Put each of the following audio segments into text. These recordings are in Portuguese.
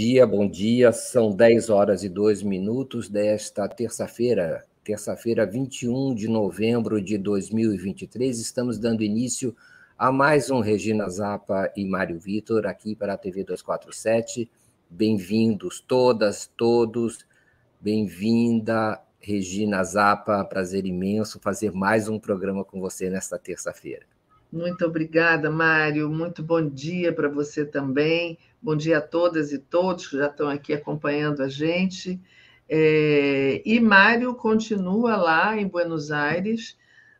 Dia, bom dia. São 10 horas e 2 minutos desta terça-feira, terça-feira, 21 de novembro de 2023. Estamos dando início a mais um Regina Zapa e Mário Vitor aqui para a TV 247. Bem-vindos todas, todos. Bem-vinda, Regina Zapa. Prazer imenso fazer mais um programa com você nesta terça-feira. Muito obrigada, Mário. Muito bom dia para você também. Bom dia a todas e todos que já estão aqui acompanhando a gente. É... E Mário continua lá em Buenos Aires,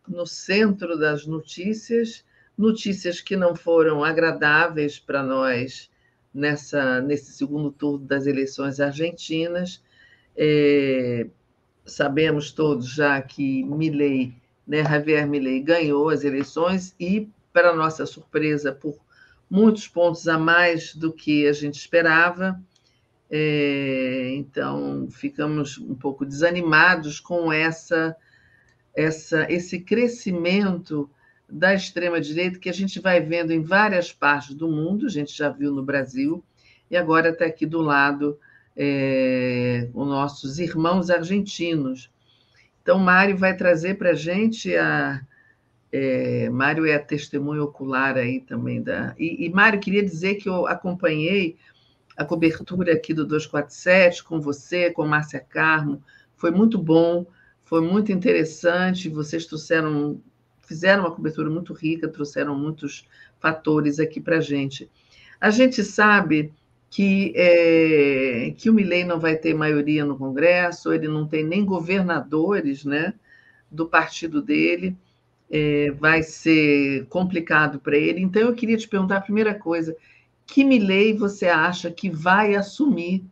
no centro das notícias, notícias que não foram agradáveis para nós nessa, nesse segundo turno das eleições argentinas. É... Sabemos todos já que Milley né, Javier Milei ganhou as eleições e, para nossa surpresa, por muitos pontos a mais do que a gente esperava. É, então, ficamos um pouco desanimados com essa, essa, esse crescimento da extrema-direita que a gente vai vendo em várias partes do mundo, a gente já viu no Brasil, e agora está aqui do lado é, os nossos irmãos argentinos, então, Mário vai trazer para a gente a. É, Mário é a testemunha ocular aí também da. E, e Mário, queria dizer que eu acompanhei a cobertura aqui do 247 com você, com Márcia Carmo. Foi muito bom, foi muito interessante. Vocês trouxeram, fizeram uma cobertura muito rica, trouxeram muitos fatores aqui para a gente. A gente sabe que, é, que o Milley não vai ter maioria no Congresso, ele não tem nem governadores né, do partido dele, é, vai ser complicado para ele. Então, eu queria te perguntar a primeira coisa: que Milley você acha que vai assumir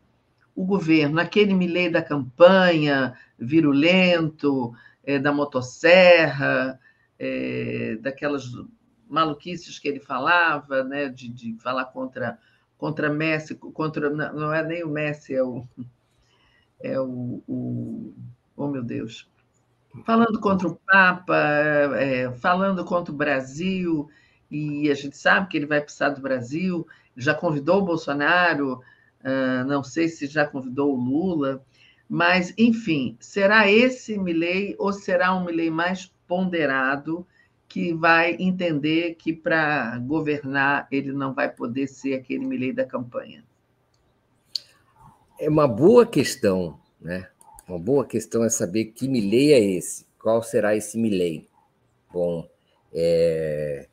o governo? Aquele Milley da campanha, virulento, é, da motosserra, é, daquelas maluquices que ele falava, né, de, de falar contra contra Messi, contra não é nem o Messi, é o é o, o oh meu Deus, falando contra o Papa, é, falando contra o Brasil e a gente sabe que ele vai precisar do Brasil, já convidou o Bolsonaro, uh, não sei se já convidou o Lula, mas enfim, será esse Milley ou será um Milley mais ponderado? que vai entender que para governar ele não vai poder ser aquele Milley da campanha? É uma boa questão, né? Uma boa questão é saber que Milley é esse, qual será esse Milley. Bom, é...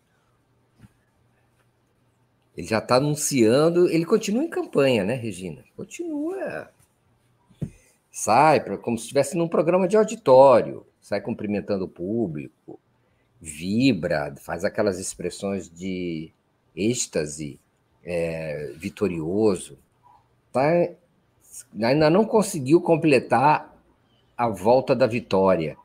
ele já está anunciando, ele continua em campanha, né, Regina? Continua. Sai como se estivesse num programa de auditório, sai cumprimentando o público, vibra, faz aquelas expressões de êxtase é, vitorioso. Tá, ainda não conseguiu completar a volta da vitória.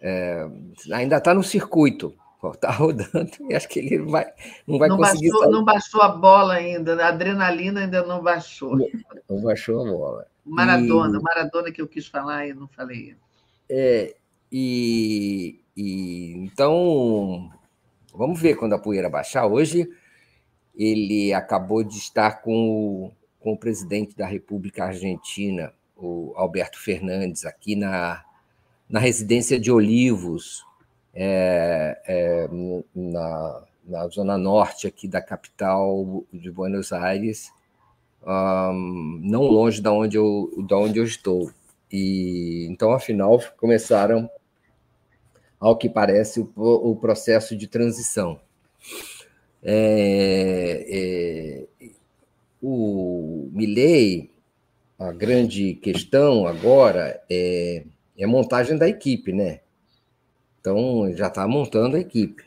É, ainda está no circuito, está rodando e acho que ele vai, não vai não conseguir. Baixou, não baixou a bola ainda, a adrenalina ainda não baixou. Não, não baixou a bola. Maradona, e, Maradona que eu quis falar e não falei. É, e, e então, vamos ver quando a poeira baixar. Hoje ele acabou de estar com o, com o presidente da República Argentina, o Alberto Fernandes, aqui na, na residência de Olivos, é, é, na, na zona norte aqui da capital de Buenos Aires, um, não longe da onde eu, da onde eu estou. E então, afinal, começaram ao que parece, o, o processo de transição. É, é, o Milley, a grande questão agora é, é a montagem da equipe, né? Então, já está montando a equipe.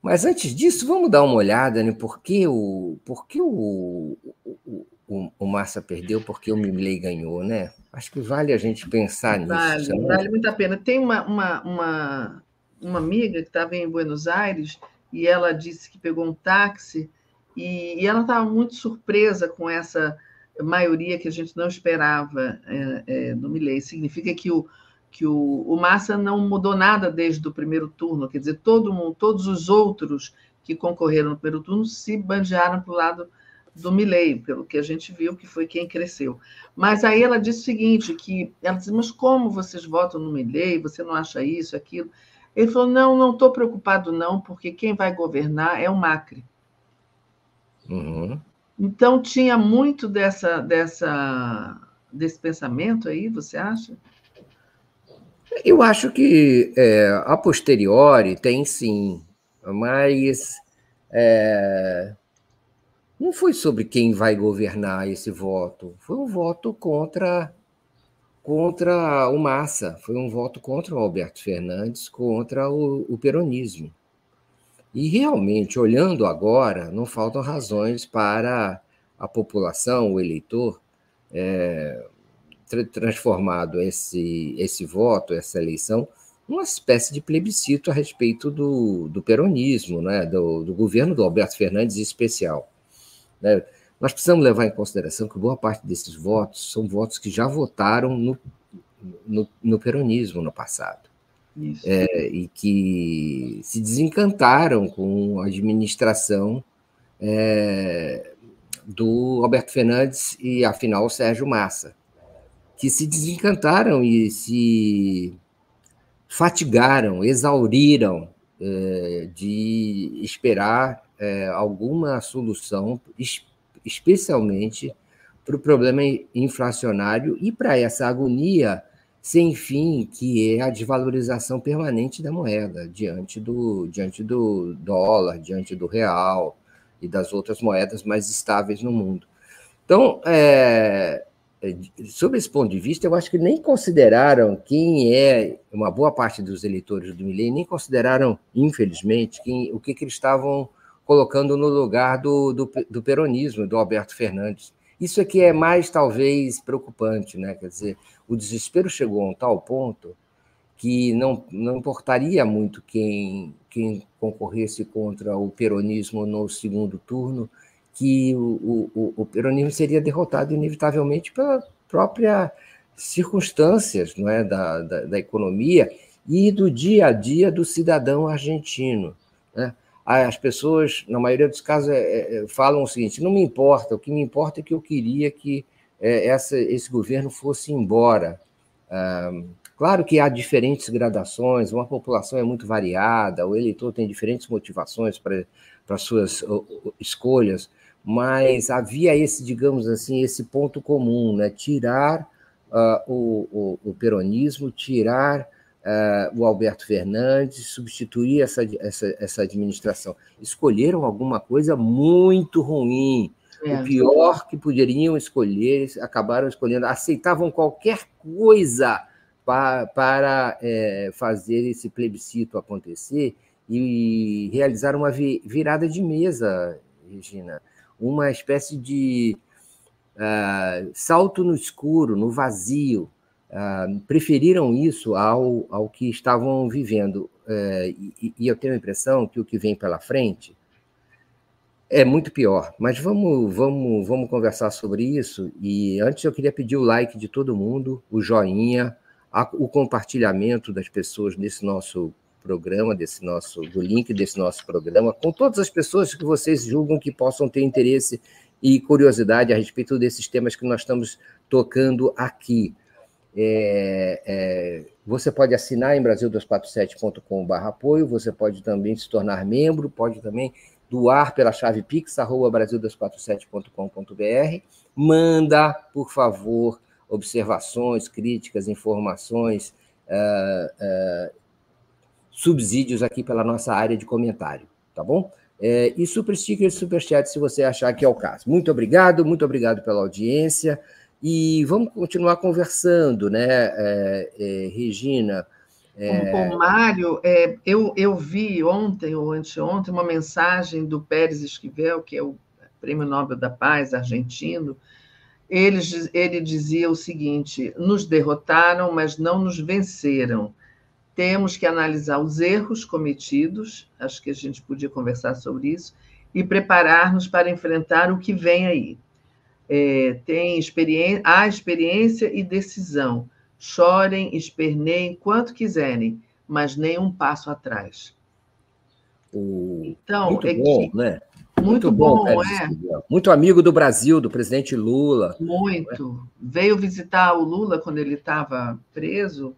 Mas antes disso, vamos dar uma olhada, né? Por que o, por que o, o, o, o Massa perdeu, por que o Milley ganhou, né? Acho que vale a gente pensar nisso. Vale, vale muito a pena. Tem uma, uma, uma, uma amiga que estava em Buenos Aires e ela disse que pegou um táxi e, e ela estava muito surpresa com essa maioria que a gente não esperava é, é, no Milley. Significa que o, que o, o Massa não mudou nada desde o primeiro turno, quer dizer, todo mundo, todos os outros que concorreram no primeiro turno se bandearam para o lado do Milley, pelo que a gente viu, que foi quem cresceu. Mas aí ela disse o seguinte, que ela disse, mas como vocês votam no Milley? Você não acha isso, aquilo? Ele falou, não, não estou preocupado não, porque quem vai governar é o Macri. Uhum. Então tinha muito dessa, dessa, desse pensamento aí, você acha? Eu acho que é, a posteriori tem sim, mas é, não foi sobre quem vai governar esse voto, foi um voto contra contra o Massa, foi um voto contra o Alberto Fernandes, contra o, o peronismo. E realmente, olhando agora, não faltam razões para a população, o eleitor, é, transformado esse, esse voto, essa eleição, numa espécie de plebiscito a respeito do, do peronismo, né, do, do governo do Alberto Fernandes em especial. Né? Nós precisamos levar em consideração que boa parte desses votos são votos que já votaram no, no, no peronismo no passado. É, e que se desencantaram com a administração é, do Alberto Fernandes e, afinal, Sérgio Massa, que se desencantaram e se fatigaram, exauriram é, de esperar é, alguma solução, especialmente para o problema inflacionário e para essa agonia sem fim, que é a desvalorização permanente da moeda diante do, diante do dólar, diante do real e das outras moedas mais estáveis no mundo. Então, é, é sob esse ponto de vista, eu acho que nem consideraram quem é uma boa parte dos eleitores do Milley, nem consideraram, infelizmente, quem, o que, que eles estavam colocando no lugar do, do, do peronismo, do Alberto Fernandes isso aqui é mais, talvez, preocupante, né? Quer dizer, o desespero chegou a um tal ponto que não, não importaria muito quem, quem concorresse contra o peronismo no segundo turno, que o, o, o peronismo seria derrotado inevitavelmente pelas próprias circunstâncias não é, da, da, da economia e do dia a dia do cidadão argentino. Né? As pessoas, na maioria dos casos, é, é, falam o seguinte: não me importa, o que me importa é que eu queria que é, essa, esse governo fosse embora. Ah, claro que há diferentes gradações, uma população é muito variada, o eleitor tem diferentes motivações para, suas escolhas, mas havia esse, digamos assim, esse ponto comum, né? tirar uh, o, o, o peronismo, tirar uh, o Alberto Fernandes, substituir essa, essa, essa administração. Escolheram alguma coisa muito ruim. É. O pior que poderiam escolher, acabaram escolhendo, aceitavam qualquer coisa para, para é, fazer esse plebiscito acontecer e realizar uma virada de mesa, Regina, uma espécie de uh, salto no escuro, no vazio, uh, preferiram isso ao, ao que estavam vivendo. Uh, e, e, eu tenho a impressão que o que vem pela frente é muito pior. Mas vamos, vamos, vamos conversar sobre isso. E antes eu queria pedir o like de todo mundo, o joinha, a, o compartilhamento das pessoas nesse nosso programa, desse nosso, do link desse nosso programa, com todas as pessoas que vocês julgam que possam ter interesse e curiosidade a respeito desses temas que nós estamos tocando aqui. É, é, você pode assinar em brasil247.com.br apoio, você pode também se tornar membro, pode também doar pela chave pix, arroba brasil247.com.br. Manda, por favor, observações, críticas, informações, uh, uh, subsídios aqui pela nossa área de comentário, tá bom? É, e super sticker super chat se você achar que é o caso. Muito obrigado, muito obrigado pela audiência. E vamos continuar conversando, né, é, é, Regina? É... Com o Mário, é, eu, eu vi ontem ou anteontem uma mensagem do Pérez Esquivel, que é o Prêmio Nobel da Paz argentino. Ele, ele dizia o seguinte: nos derrotaram, mas não nos venceram. Temos que analisar os erros cometidos, acho que a gente podia conversar sobre isso, e preparar-nos para enfrentar o que vem aí é, tem experiência, há experiência e decisão. Chorem, esperneiem quanto quiserem, mas nem um passo atrás. O... Então, Muito é bom, que... né? Muito, Muito bom, bom é. Muito amigo do Brasil, do presidente Lula. Muito. Veio visitar o Lula quando ele estava preso,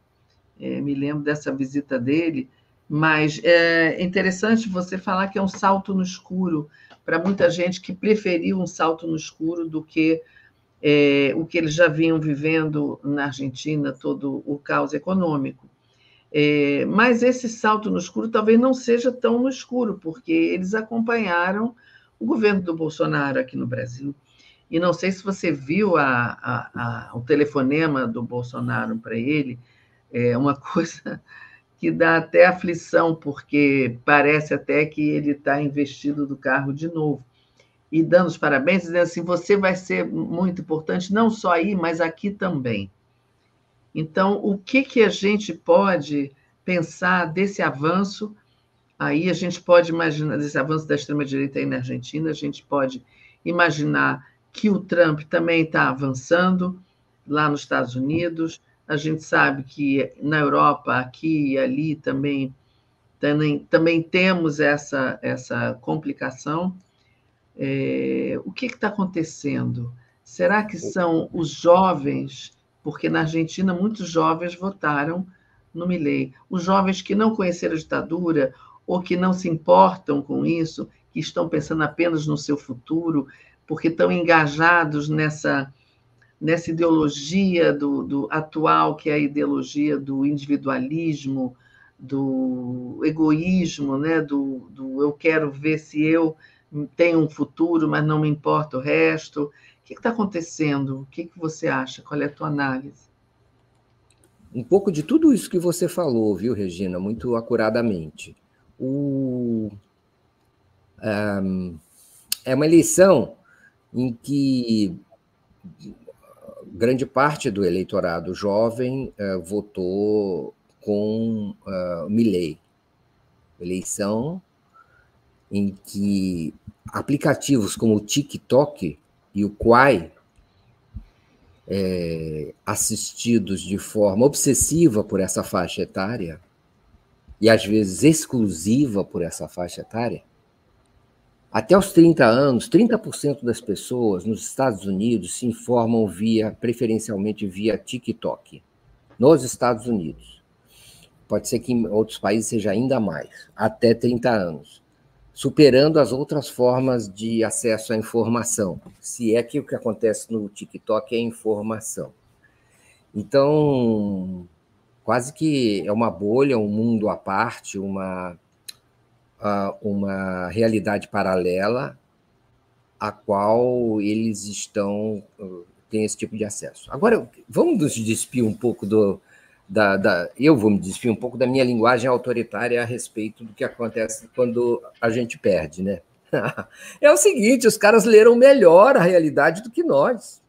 é, me lembro dessa visita dele, mas é interessante você falar que é um salto no escuro para muita gente que preferiu um salto no escuro do que é, o que eles já vinham vivendo na Argentina, todo o caos econômico. É, mas esse salto no escuro talvez não seja tão no escuro, porque eles acompanharam o governo do Bolsonaro aqui no Brasil. E não sei se você viu a, a, a, o telefonema do Bolsonaro para ele, é uma coisa que dá até aflição, porque parece até que ele está investido do carro de novo. E dando os parabéns, dizendo assim: você vai ser muito importante, não só aí, mas aqui também. Então, o que, que a gente pode pensar desse avanço? Aí a gente pode imaginar, desse avanço da extrema-direita aí na Argentina, a gente pode imaginar que o Trump também está avançando lá nos Estados Unidos. A gente sabe que na Europa, aqui e ali também, também, também temos essa, essa complicação. É, o que está acontecendo? Será que são os jovens porque na Argentina muitos jovens votaram no Milei. Os jovens que não conheceram a ditadura ou que não se importam com isso, que estão pensando apenas no seu futuro, porque estão engajados nessa nessa ideologia do, do atual, que é a ideologia do individualismo, do egoísmo, né? do, do eu quero ver se eu tenho um futuro, mas não me importa o resto. O que está acontecendo? O que, que você acha? Qual é a tua análise? Um pouco de tudo isso que você falou, viu, Regina, muito acuradamente. O, um, é uma eleição em que grande parte do eleitorado jovem uh, votou com uh, Milley. Eleição em que aplicativos como o TikTok e o Quai, é, assistidos de forma obsessiva por essa faixa etária, e às vezes exclusiva por essa faixa etária, até os 30 anos, 30% das pessoas nos Estados Unidos se informam via, preferencialmente via TikTok, nos Estados Unidos. Pode ser que em outros países seja ainda mais, até 30 anos superando as outras formas de acesso à informação, se é que o que acontece no TikTok é informação. Então, quase que é uma bolha, um mundo à parte, uma, uma realidade paralela a qual eles estão têm esse tipo de acesso. Agora, vamos nos despir um pouco do, da, da, eu vou me desfiar um pouco da minha linguagem autoritária a respeito do que acontece quando a gente perde, né? é o seguinte, os caras leram melhor a realidade do que nós.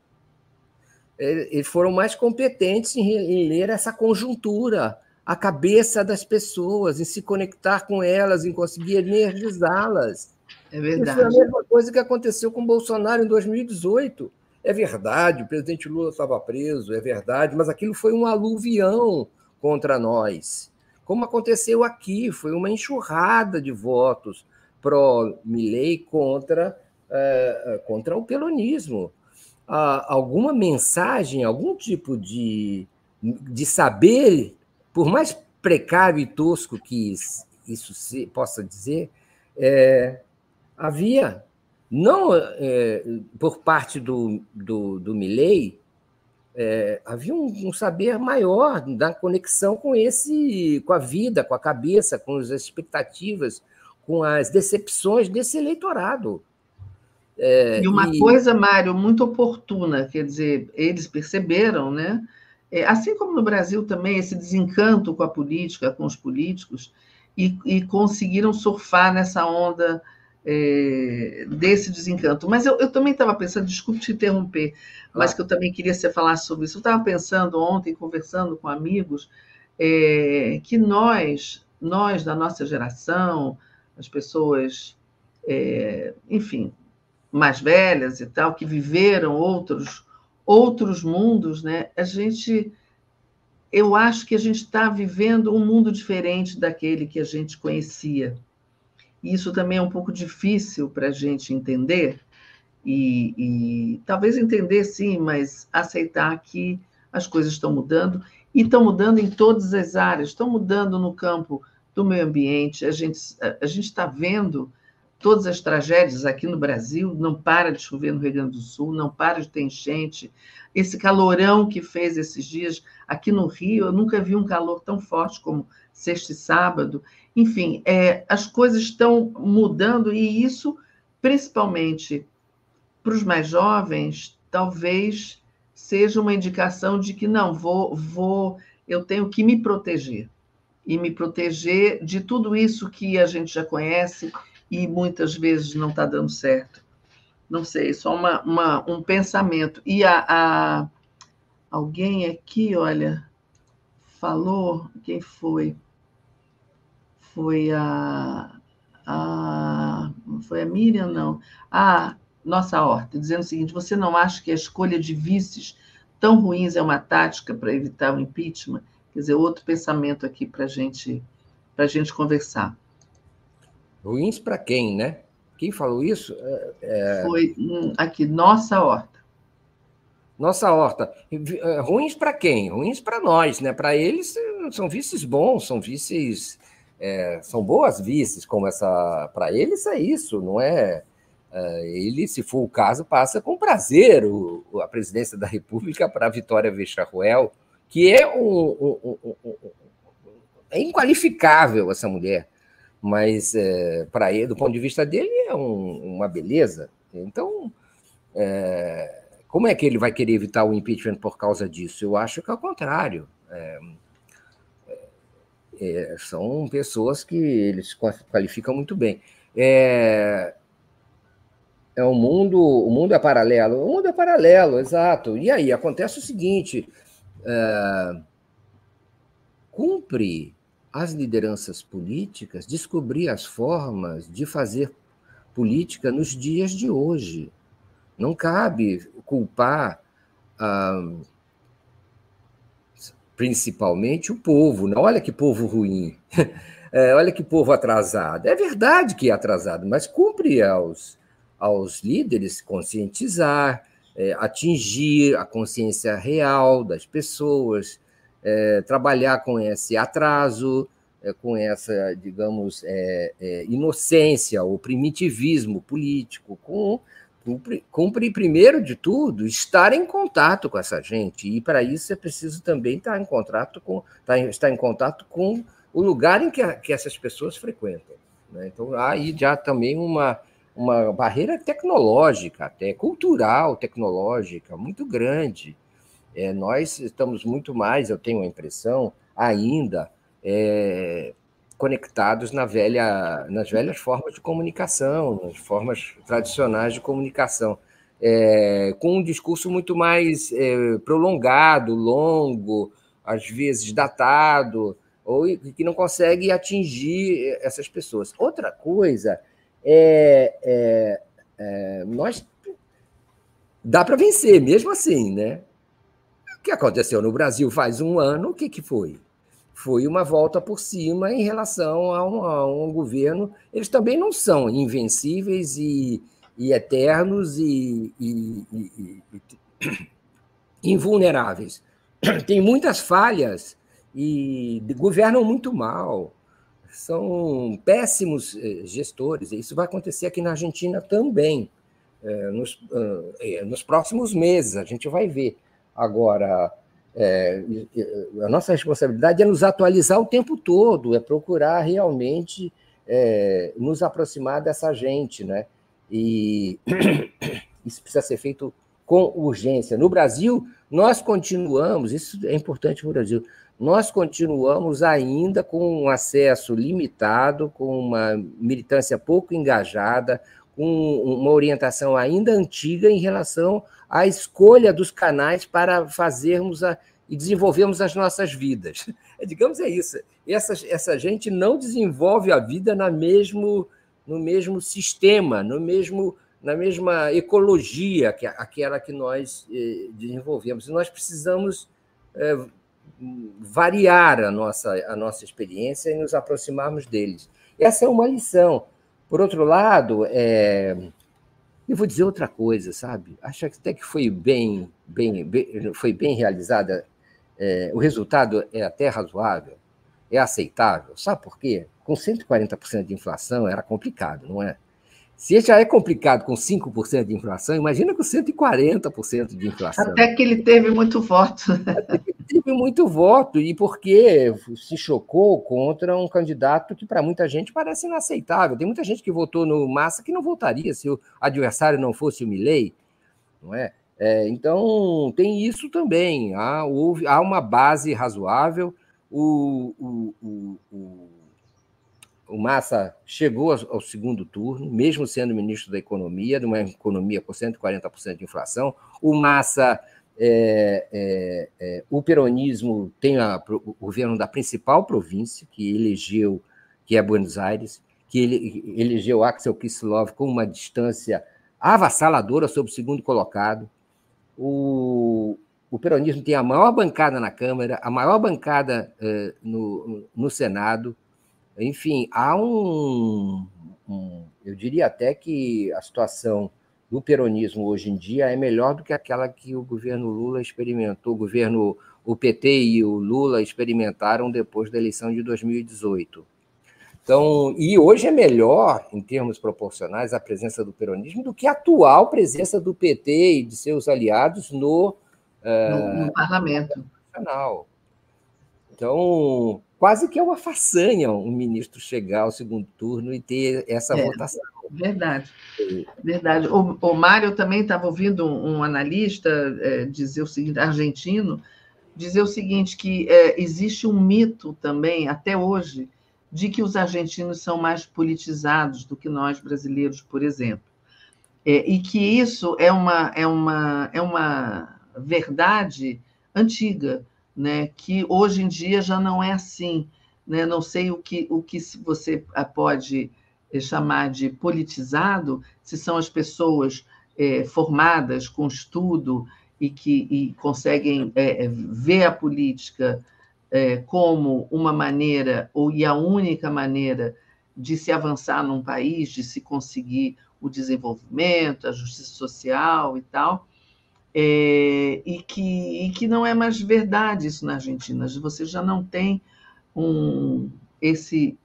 Eles foram mais competentes em ler essa conjuntura, a cabeça das pessoas, em se conectar com elas, em conseguir energizá-las. É verdade. Isso é a mesma coisa que aconteceu com Bolsonaro em 2018 é verdade, o presidente Lula estava preso, é verdade, mas aquilo foi um aluvião contra nós. Como aconteceu aqui, foi uma enxurrada de votos pró-Milley contra, é, contra o pelonismo. Ah, alguma mensagem, algum tipo de, de saber, por mais precário e tosco que isso se, possa dizer, é, havia não é, por parte do, do, do Milley, é, havia um, um, saber maior da conexão com esse, com a vida, com a cabeça, com as expectativas, com as decepções desse eleitorado. É, e uma e... coisa, Mário, muito oportuna, quer dizer, eles perceberam, né? É, assim como no Brasil também, esse desencanto com a política, com os políticos, e, e conseguiram surfar nessa onda é, desse desencanto. Mas eu, eu também estava pensando, desculpe te interromper, mas que eu também queria que você falasse sobre isso. Eu estava pensando ontem, conversando com amigos, é, que nós, nós da nossa geração, as pessoas, é, enfim, mais velhas e tal, que viveram outros outros mundos, né? A gente, eu acho que a gente está vivendo um mundo diferente daquele que a gente conhecia. e isso também é um pouco difícil para a gente entender, e, e, talvez entender sim, mas aceitar que as coisas estão mudando e estão mudando em todas as áreas, estão mudando no campo do meio ambiente. A gente a gente está vendo todas as tragédias aqui no Brasil, não para de chover no Rio Grande do Sul, não para de ter enchente. Esse calorão que fez esses dias aqui no Rio, eu nunca vi um calor tão forte como sexta e sábado. Enfim, é, as coisas estão mudando e isso, principalmente para os mais jovens, talvez seja uma indicação de que não vou, vou, eu tenho que me proteger e me proteger de tudo isso que a gente já conhece e muitas vezes não está dando certo. Não sei, só uma, uma um pensamento. E a, a, alguém aqui, olha, falou, quem foi? Foi a, a foi a Miriam, não. Ah, nossa horta, dizendo o seguinte: você não acha que a escolha de vices tão ruins é uma tática para evitar o impeachment? Quer dizer, outro pensamento aqui para gente, a gente conversar. Ruins para quem, né? Quem falou isso? É... é Foi aqui, nossa horta. Nossa horta. É, ruins para quem? Ruins para nós, né? Para eles são vices bons, são vices. É, são boas vices, como essa. Para eles é isso, não é é, ele, se for o caso, passa com prazer o, a presidência da República para a Vitória Vecharruel, que é um, um, um, é inqualificável essa mulher, mas é, para ele, do ponto de vista dele, é uma beleza. Então, é, como é que ele vai querer evitar o impeachment por causa disso? Eu acho que é o contrário. É, é, são pessoas que eles qualificam muito bem. É, é o mundo, o mundo é paralelo. O mundo é paralelo, exato. E aí acontece o seguinte: é, cumpre as lideranças políticas descobrir as formas de fazer política nos dias de hoje. Não cabe culpar ah, principalmente o povo. Não, olha que povo ruim, é, olha que povo atrasado. É verdade que é atrasado, mas cumpre aos aos líderes conscientizar, é, atingir a consciência real das pessoas, é, trabalhar com esse atraso, é, com essa, digamos, é, é, inocência ou primitivismo político, com cumpre, cumpre, primeiro de tudo, estar em contato com essa gente. E para isso é preciso também estar em contato com, estar, estar em contato com o lugar em que, a, que essas pessoas frequentam. Né? Então, aí já também uma, uma barreira tecnológica, até cultural, tecnológica, muito grande. É, nós estamos muito mais, eu tenho a impressão, ainda é, conectados na velha, nas velhas formas de comunicação, nas formas tradicionais de comunicação, é, com um discurso muito mais é, prolongado, longo, às vezes datado, ou que não consegue atingir essas pessoas. Outra coisa é, é, é, nós dá para vencer, mesmo assim, né? Que aconteceu no Brasil faz um ano, o que, que foi? Foi uma volta por cima em relação a um, a um governo. Eles também não são invencíveis e, e eternos e, e, e, invulneráveis. Tem muitas falhas e governam muito mal são péssimos eh, gestores. Isso vai acontecer aqui na Argentina também. É, nos, é, nos, próximos meses, a gente vai ver. Agora, é, a nossa responsabilidade é nos atualizar o tempo todo, é procurar realmente nos aproximar dessa gente, né? E isso precisa ser feito com urgência. No Brasil, nós continuamos, isso é importante para o Brasil, nós continuamos ainda com um acesso limitado, com uma militância pouco engajada, com uma orientação ainda antiga em relação à escolha dos canais para fazermos a, e desenvolvermos as nossas vidas. Digamos, é isso. Essa, essa gente não desenvolve a vida na mesmo, no mesmo sistema, no mesmo, na mesma ecologia que aquela que nós eh, desenvolvemos. Nós precisamos eh, variar a nossa, a nossa experiência e nos aproximarmos deles. Essa é uma lição. Por outro lado, é, eu vou dizer outra coisa, sabe? Acho até que foi bem, bem, bem foi bem realizada. É, o resultado é até razoável, é aceitável. Sabe por quê? Com 140% de inflação era complicado, não é? Se já é complicado com 5% de inflação, imagina com 140% de inflação. Até que ele teve muito voto. Até que teve muito voto, e porque se chocou contra um candidato que para muita gente parece inaceitável. Tem muita gente que votou no Massa que não votaria se o adversário não fosse o Milley, não é? é então, tem isso também. Há, houve, há uma base razoável. o, o, o, o o Massa chegou ao segundo turno, mesmo sendo ministro da Economia, de uma economia com 140% de inflação. O Massa, é, é, é, o peronismo tem a, o governo da principal província, que elegeu, que é Buenos Aires, que ele, elegeu Axel Kicillof com uma distância avassaladora sobre o segundo colocado. O, o peronismo tem a maior bancada na Câmara, a maior bancada é, no, no Senado, enfim, há um, um, Eu diria até que a situação do peronismo hoje em dia é melhor do que aquela que o governo Lula experimentou, o governo, o PT e o Lula experimentaram depois da eleição de 2018. Então, e hoje é melhor, em termos proporcionais, a presença do peronismo do que a atual presença do PT e de seus aliados no, no, no uh, parlamento. Nacional. Então, quase que é uma façanha um ministro chegar ao segundo turno e ter essa é, votação. Verdade, verdade. O, o Mário também estava ouvindo um, um analista é, dizer o seguinte, argentino, dizer o seguinte, que é, existe um mito também, até hoje, de que os argentinos são mais politizados do que nós brasileiros, por exemplo. É, e que isso é uma, é uma, é uma verdade antiga, né, que hoje em dia já não é assim. Né? Não sei o que, o que você pode eh, chamar de politizado, se são as pessoas é, formadas com estudo e que e conseguem é, ver a política é, como uma maneira, ou e a única maneira de se avançar num país, de se conseguir o desenvolvimento, a justiça social e tal, é, e, que, e que não é mais verdade isso na Argentina. Você já não tem um, esse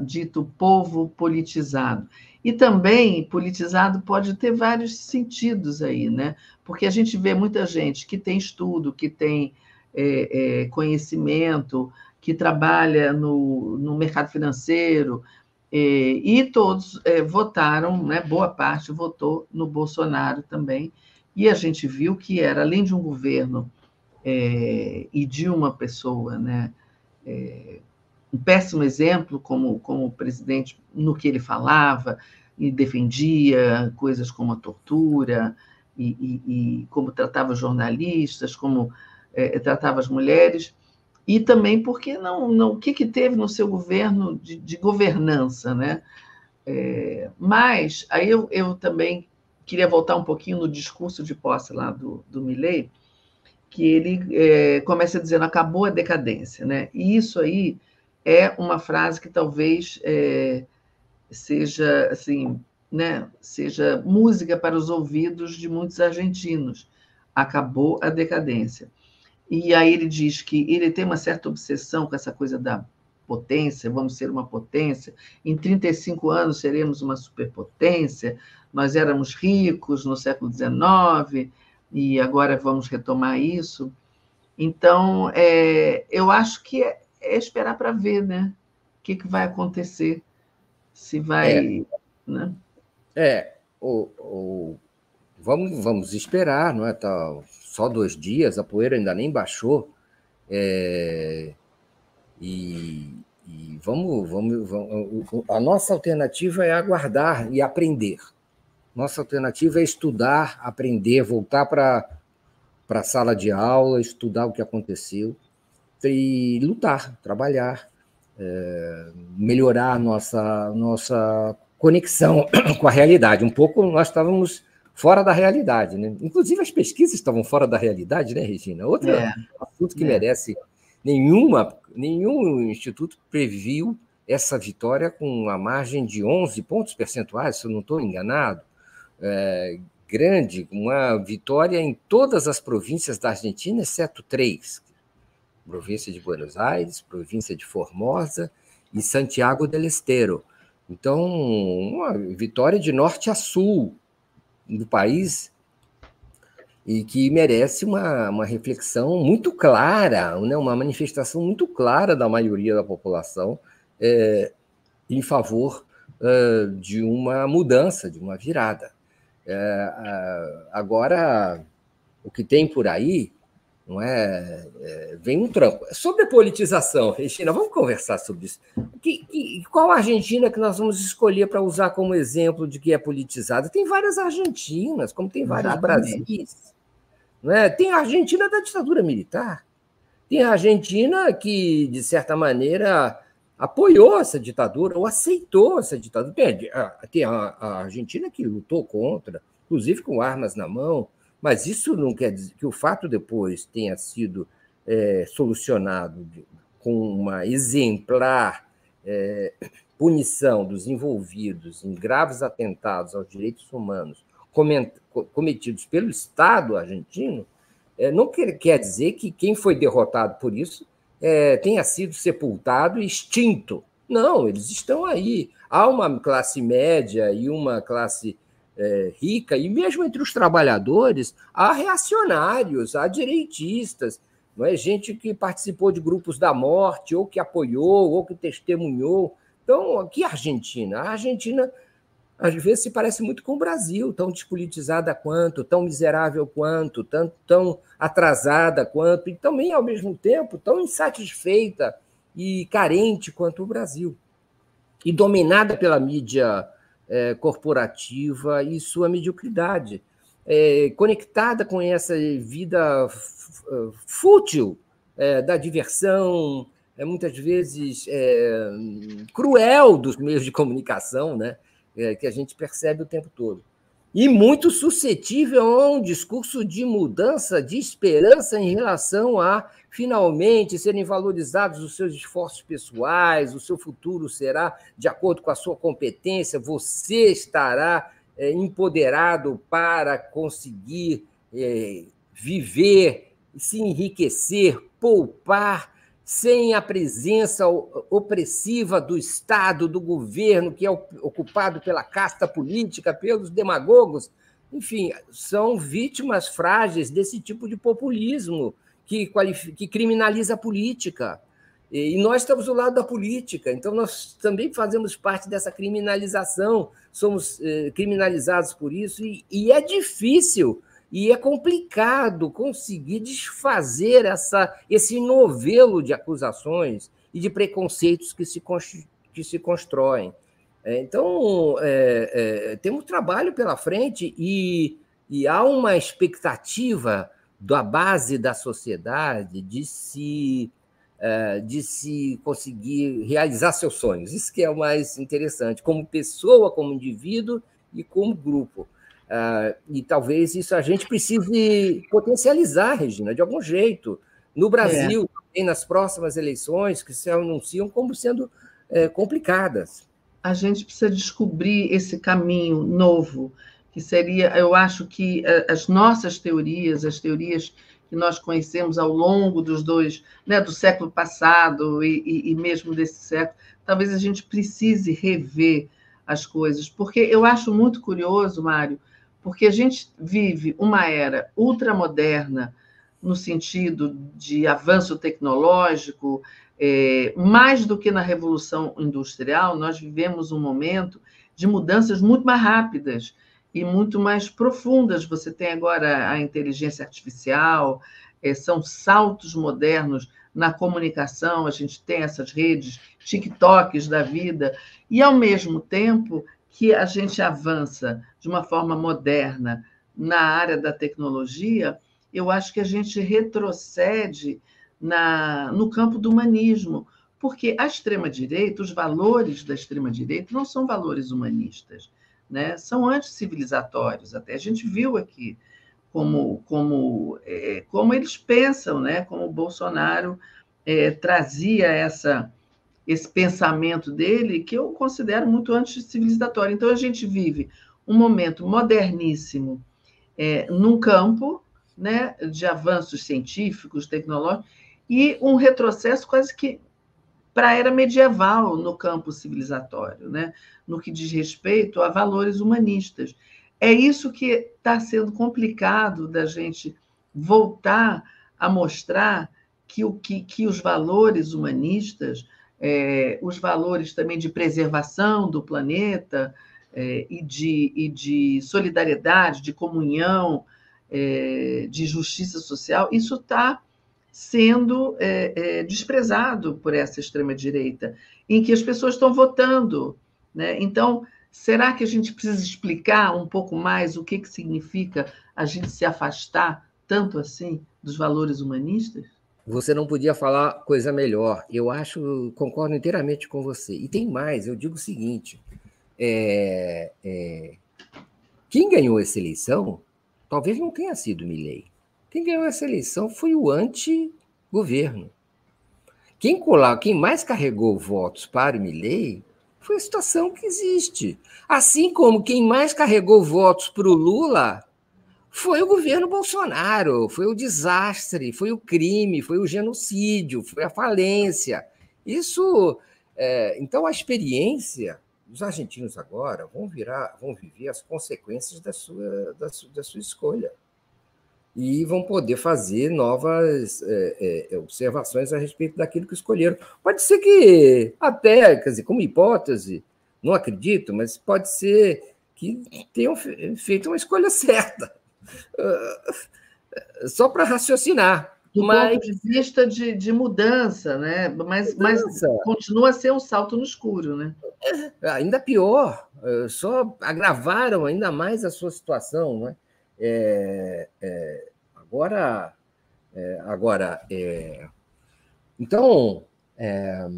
dito povo politizado. E também, politizado pode ter vários sentidos aí, né? Porque a gente vê muita gente que tem estudo, que tem é, é, conhecimento, que trabalha no, no mercado financeiro, é, e todos é, votaram, né? boa parte votou no Bolsonaro também, e a gente viu que era, além de um governo é, e de uma pessoa, né, é, um péssimo exemplo como, como presidente no que ele falava e defendia coisas como a tortura e, e, e como tratava jornalistas, como é, tratava as mulheres, e também porque não, não o que, que teve no seu governo de, de governança, né? É, mas aí eu, eu também queria voltar um pouquinho no discurso de posse lá do, do Milley, que ele é, começa dizendo acabou a decadência, né? E isso aí é uma frase que talvez é, seja assim, né? Seja música para os ouvidos de muitos argentinos. Acabou a decadência. E aí ele diz que ele tem uma certa obsessão com essa coisa da potência, vamos ser uma potência, em 35 anos seremos uma superpotência, nós éramos ricos no século XIX e agora vamos retomar isso. Então, é, eu acho que é, é esperar para ver, né? O que, que vai acontecer, se vai. É, né? é o, o, vamos, vamos esperar, não é? Tá só dois dias, a poeira ainda nem baixou. É, e, e vamos, vamos, vamos, a nossa alternativa é aguardar e aprender. Nossa alternativa é estudar, aprender, voltar para a sala de aula, estudar o que aconteceu e lutar, trabalhar, é, melhorar nossa, nossa conexão com a realidade. Um pouco nós estávamos fora da realidade, né? Inclusive as pesquisas estavam fora da realidade, né, Regina? Outro é, assunto que é. merece nenhuma, nenhum instituto previu essa vitória com uma margem de 11 pontos percentuais, se eu não estou enganado, é, grande, uma vitória em todas as províncias da Argentina, exceto três: província de Buenos Aires, província de Formosa e Santiago del Estero. Então, uma vitória de norte a sul do país e que merece uma, uma reflexão muito clara, né, uma manifestação muito clara da maioria da população é, em favor é, de uma mudança, de uma virada. É, agora, o que tem por aí não é, é, vem um tranco. Sobre a politização, Regina, vamos conversar sobre isso. Que, que, qual Argentina que nós vamos escolher para usar como exemplo de que é politizada? Tem várias Argentinas, como tem vários Brasis. Não é? Tem a Argentina da ditadura militar. Tem a Argentina que, de certa maneira, apoiou essa ditadura ou aceitou essa ditadura. Tem a, a Argentina que lutou contra, inclusive com armas na mão, mas isso não quer dizer que o fato depois tenha sido é, solucionado com uma exemplar é, punição dos envolvidos em graves atentados aos direitos humanos cometidos pelo Estado argentino, é, não quer, dizer que quem foi derrotado por isso é, tenha sido sepultado e extinto. Não, eles estão aí. Há uma classe média e uma classe é, rica, e mesmo entre os trabalhadores, há reacionários, há direitistas, não é gente que participou de grupos da morte, ou que apoiou, ou que testemunhou. Então, aqui a Argentina. A Argentina, às vezes, se parece muito com o Brasil, tão despolitizada quanto, tão miserável quanto, tão, tão atrasada quanto, e também, ao mesmo tempo, tão insatisfeita e carente quanto o Brasil. E dominada pela mídia é, corporativa e sua mediocridade, é, conectada com essa vida fútil é, da diversão, é, muitas vezes é, cruel dos meios de comunicação, né, é, que a gente percebe o tempo todo. E muito suscetível a um discurso de mudança, de esperança em relação a finalmente serem valorizados os seus esforços pessoais, o seu futuro será de acordo com a sua competência, você estará é, empoderado para conseguir é, viver, se enriquecer, poupar sem a presença opressiva do Estado, do governo, que é ocupado pela casta política, pelos demagogos. Enfim, são vítimas frágeis desse tipo de populismo que, que criminaliza a política. E nós estamos do lado da política, então nós também fazemos parte dessa criminalização, somos eh, criminalizados por isso, e, e é difícil e é complicado conseguir desfazer essa, esse novelo de acusações e de preconceitos que se, que se constroem. É, então, é, é, temos trabalho pela frente e, e há uma expectativa da base da sociedade de se, é, de se conseguir realizar seus sonhos. Isso que é o mais interessante, como pessoa, como indivíduo e como grupo. Uh, e talvez isso a gente precise potencializar, Regina, de algum jeito. No Brasil, é. nas próximas eleições, que se anunciam como sendo é, complicadas. A gente precisa descobrir esse caminho novo, que seria, eu acho que é, as nossas teorias, as teorias que nós conhecemos ao longo dos dois, né, do século passado e, e, e mesmo desse século, talvez a gente precise rever as coisas, porque eu acho muito curioso, Mário, porque a gente vive uma era ultramoderna no sentido de avanço tecnológico, é, mais do que na Revolução Industrial, nós vivemos um momento de mudanças muito mais rápidas e muito mais profundas. Você tem agora a inteligência artificial, é, são saltos modernos na comunicação, a gente tem essas redes, TikToks da vida, e ao mesmo tempo que a gente avança de uma forma moderna na área da tecnologia, eu acho que a gente retrocede na, no campo do humanismo, porque a extrema-direita, os valores da extrema-direita não são valores humanistas, né? são anticivilizatórios até. A gente viu aqui como, como, é, como eles pensam, né? como o Bolsonaro é, trazia essa esse pensamento dele, que eu considero muito anticivilizatório. Então, a gente vive um momento moderníssimo é, num campo né, de avanços científicos, tecnológicos, e um retrocesso quase que para a era medieval no campo civilizatório, né? no que diz respeito a valores humanistas. É isso que está sendo complicado da gente voltar a mostrar que, o, que, que os valores humanistas, é, os valores também de preservação do planeta é, e, de, e de solidariedade, de comunhão, é, de justiça social, isso está sendo é, é, desprezado por essa extrema-direita, em que as pessoas estão votando. Né? Então, será que a gente precisa explicar um pouco mais o que, que significa a gente se afastar tanto assim dos valores humanistas? Você não podia falar coisa melhor. Eu acho, concordo inteiramente com você. E tem mais, eu digo o seguinte: é, é, quem ganhou essa eleição talvez não tenha sido Milley. Quem ganhou essa eleição foi o anti-governo. Quem, colar, quem mais carregou votos para o Milley foi a situação que existe. Assim como quem mais carregou votos para o Lula foi o governo Bolsonaro, foi o desastre, foi o crime, foi o genocídio, foi a falência. Isso. É, então, a experiência os argentinos agora vão virar, vão viver as consequências da sua, da, sua, da sua escolha e vão poder fazer novas é, é, observações a respeito daquilo que escolheram. Pode ser que, até, quer dizer, como hipótese, não acredito, mas pode ser que tenham feito uma escolha certa. Uh, só para raciocinar. Do mas... ponto de vista de, de mudança, né? Mas, mudança. mas continua a ser um salto no escuro, né? É, ainda pior, só agravaram ainda mais a sua situação, não é? É, é, agora, é, agora é, então, é,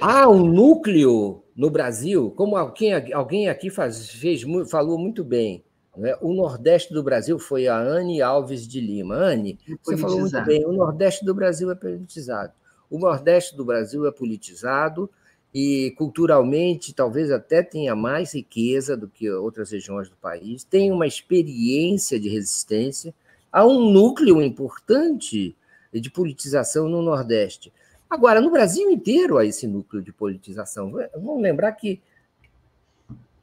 há um núcleo no Brasil, como alguém, alguém aqui faz, fez, falou muito bem, né? o Nordeste do Brasil foi a Anne Alves de Lima. Anne, você falou muito bem, o Nordeste do Brasil é politizado. O Nordeste do Brasil é politizado, e culturalmente talvez até tenha mais riqueza do que outras regiões do país, tem uma experiência de resistência, há um núcleo importante de politização no Nordeste. Agora, no Brasil inteiro há esse núcleo de politização. Vamos lembrar que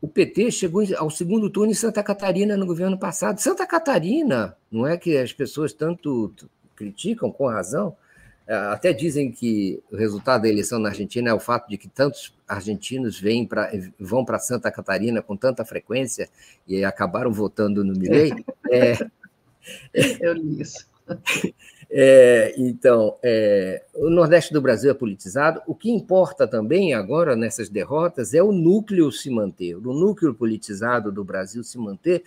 o PT chegou ao segundo turno em Santa Catarina no governo passado. Santa Catarina, não é que as pessoas tanto criticam com razão, é, até dizem que o resultado da eleição na Argentina é o fato de que tantos argentinos vêm pra, vão para Santa Catarina com tanta frequência e acabaram votando no Milei. É, Eu li isso. É, então, é, o Nordeste do Brasil é politizado. O que importa também agora nessas derrotas é o núcleo se manter, o núcleo politizado do Brasil se manter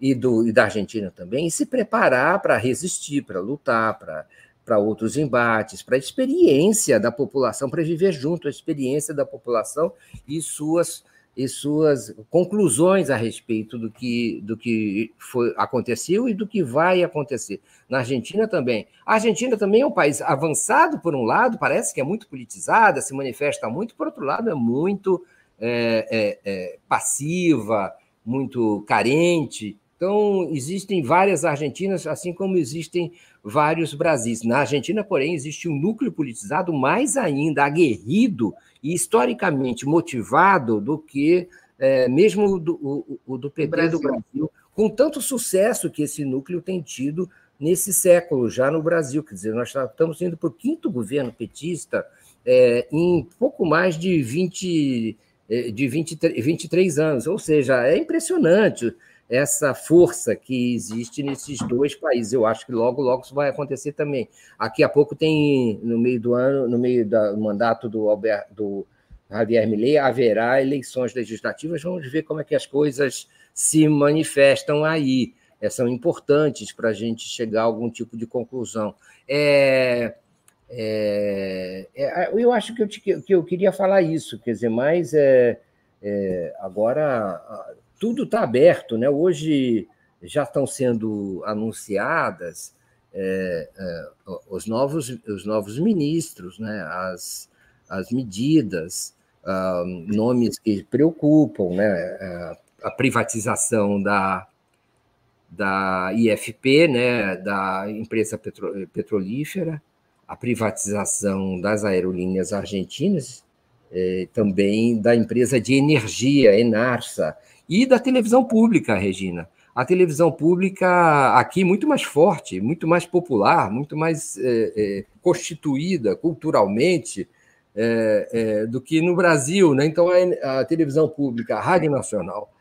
e, do, e da Argentina também, e se preparar para resistir, para lutar, para para outros embates, para a experiência da população, para viver junto a experiência da população e suas, e suas conclusões a respeito do que, do que foi, aconteceu e do que vai acontecer. Na Argentina também. A Argentina também é um país avançado, por um lado, parece que é muito politizada, se manifesta muito, por outro lado, é muito é, é, é, passiva, muito carente. Então, existem várias Argentinas, assim como existem vários Brasis. Na Argentina, porém, existe um núcleo politizado mais ainda aguerrido e historicamente motivado do que é, mesmo do, o, o do PT Brasil. do Brasil, com tanto sucesso que esse núcleo tem tido nesse século, já no Brasil. Quer dizer, nós estamos indo para o quinto governo petista é, em pouco mais de 20, é, de 20, 23 anos. Ou seja, é impressionante essa força que existe nesses dois países. Eu acho que logo, logo isso vai acontecer também. Aqui a pouco tem, no meio do ano, no meio do mandato do, Albert, do Javier Milei, haverá eleições legislativas. Vamos ver como é que as coisas se manifestam aí. É, são importantes para a gente chegar a algum tipo de conclusão. É, é, é, eu acho que eu, que eu queria falar isso, quer dizer, mas é, é agora tudo está aberto, né? Hoje já estão sendo anunciadas é, é, os, novos, os novos ministros, né? as, as medidas, uh, nomes que preocupam, né? É, a privatização da, da IFP, né? da empresa petro, petrolífera, a privatização das aerolíneas argentinas, eh, também da empresa de energia, Enarsa, e da televisão pública, Regina a televisão pública aqui muito mais forte, muito mais popular, muito mais é, é, constituída culturalmente é, é do que no Brasil. Né? Então, a, televisão pública, a Rádio Nacional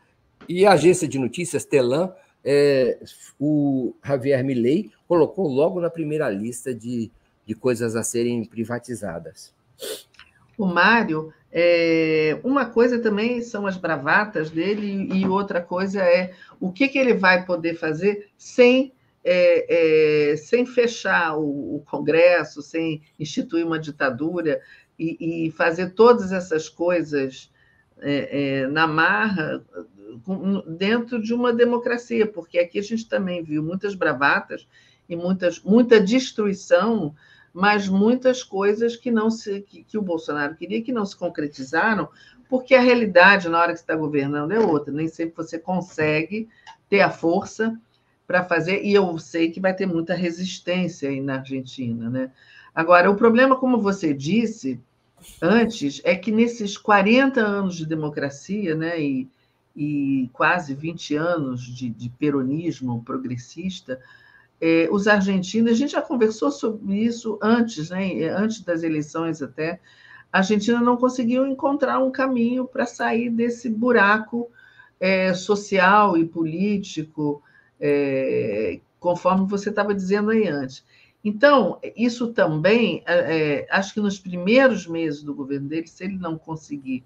e a agência de notícias, Telam, é, o Javier Milei colocou logo na primeira lista de, de coisas a serem privatizadas. O Mário, é, uma coisa também são as bravatas dele, e outra coisa é o que, que ele vai poder fazer sem, é, é, sem fechar o, o, Congresso, sem instituir uma ditadura e, e fazer todas essas coisas é, é, na marra dentro de uma democracia, porque aqui a gente também viu muitas bravatas e muitas, muita destruição mas muitas coisas que não se que, que, o Bolsonaro queria que não se concretizaram, porque a realidade na hora que está governando é outra. Nem sempre você consegue ter a força para fazer, e eu sei que vai ter muita resistência aí na Argentina, né? Agora, o problema, como você disse antes, é que nesses 40 anos de democracia, né, e, e quase 20 anos de, de peronismo progressista, é, os argentinos, a gente já conversou sobre isso antes, né, antes das eleições até, a Argentina não conseguiu encontrar um caminho para sair desse buraco é, social e político, é, conforme você estava dizendo aí antes. Então, isso também, é, acho que nos primeiros meses do governo dele, se ele não conseguir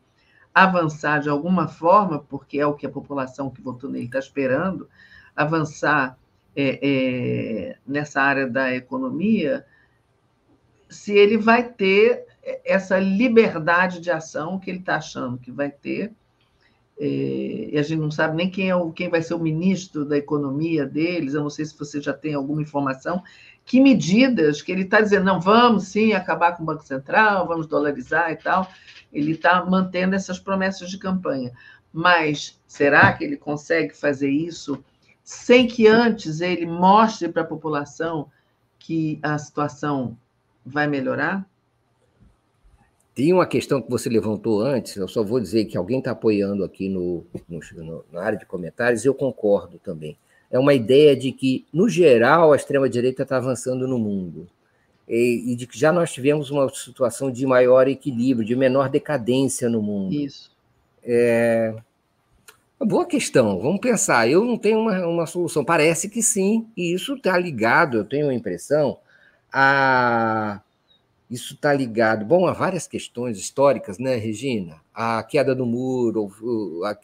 avançar de alguma forma, porque é o que a população que votou nele está esperando, avançar é, é, nessa área da economia, se ele vai ter essa liberdade de ação que ele está achando que vai ter. É, e a gente não sabe nem quem, é o, quem vai ser o ministro da economia deles, eu não sei se você já tem alguma informação. Que medidas que ele está dizendo, não, vamos sim acabar com o Banco Central, vamos dolarizar e tal. Ele está mantendo essas promessas de campanha. Mas será que ele consegue fazer isso sem que antes ele mostre para a população que a situação vai melhorar? Tem uma questão que você levantou antes, eu só vou dizer que alguém está apoiando aqui no, no, na área de comentários, eu concordo também. É uma ideia de que, no geral, a extrema-direita está avançando no mundo. E, e, de que já nós tivemos uma situação de maior equilíbrio, de menor decadência no mundo. Isso. É, Boa questão, vamos pensar. Eu não tenho uma, uma solução. Parece que sim, e isso está ligado, eu tenho a impressão, a. Isso está ligado, bom, a várias questões históricas, né, Regina? A queda do muro,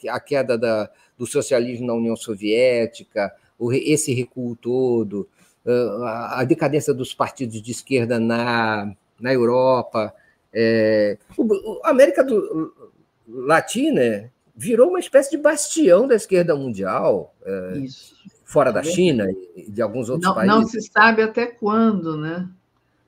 a queda da, do socialismo na União Soviética, esse recuo todo, a decadência dos partidos de esquerda na, na Europa. É, a América do, Latina virou uma espécie de bastião da esquerda mundial, é, fora da China e de alguns outros não, países. Não se sabe até quando, né?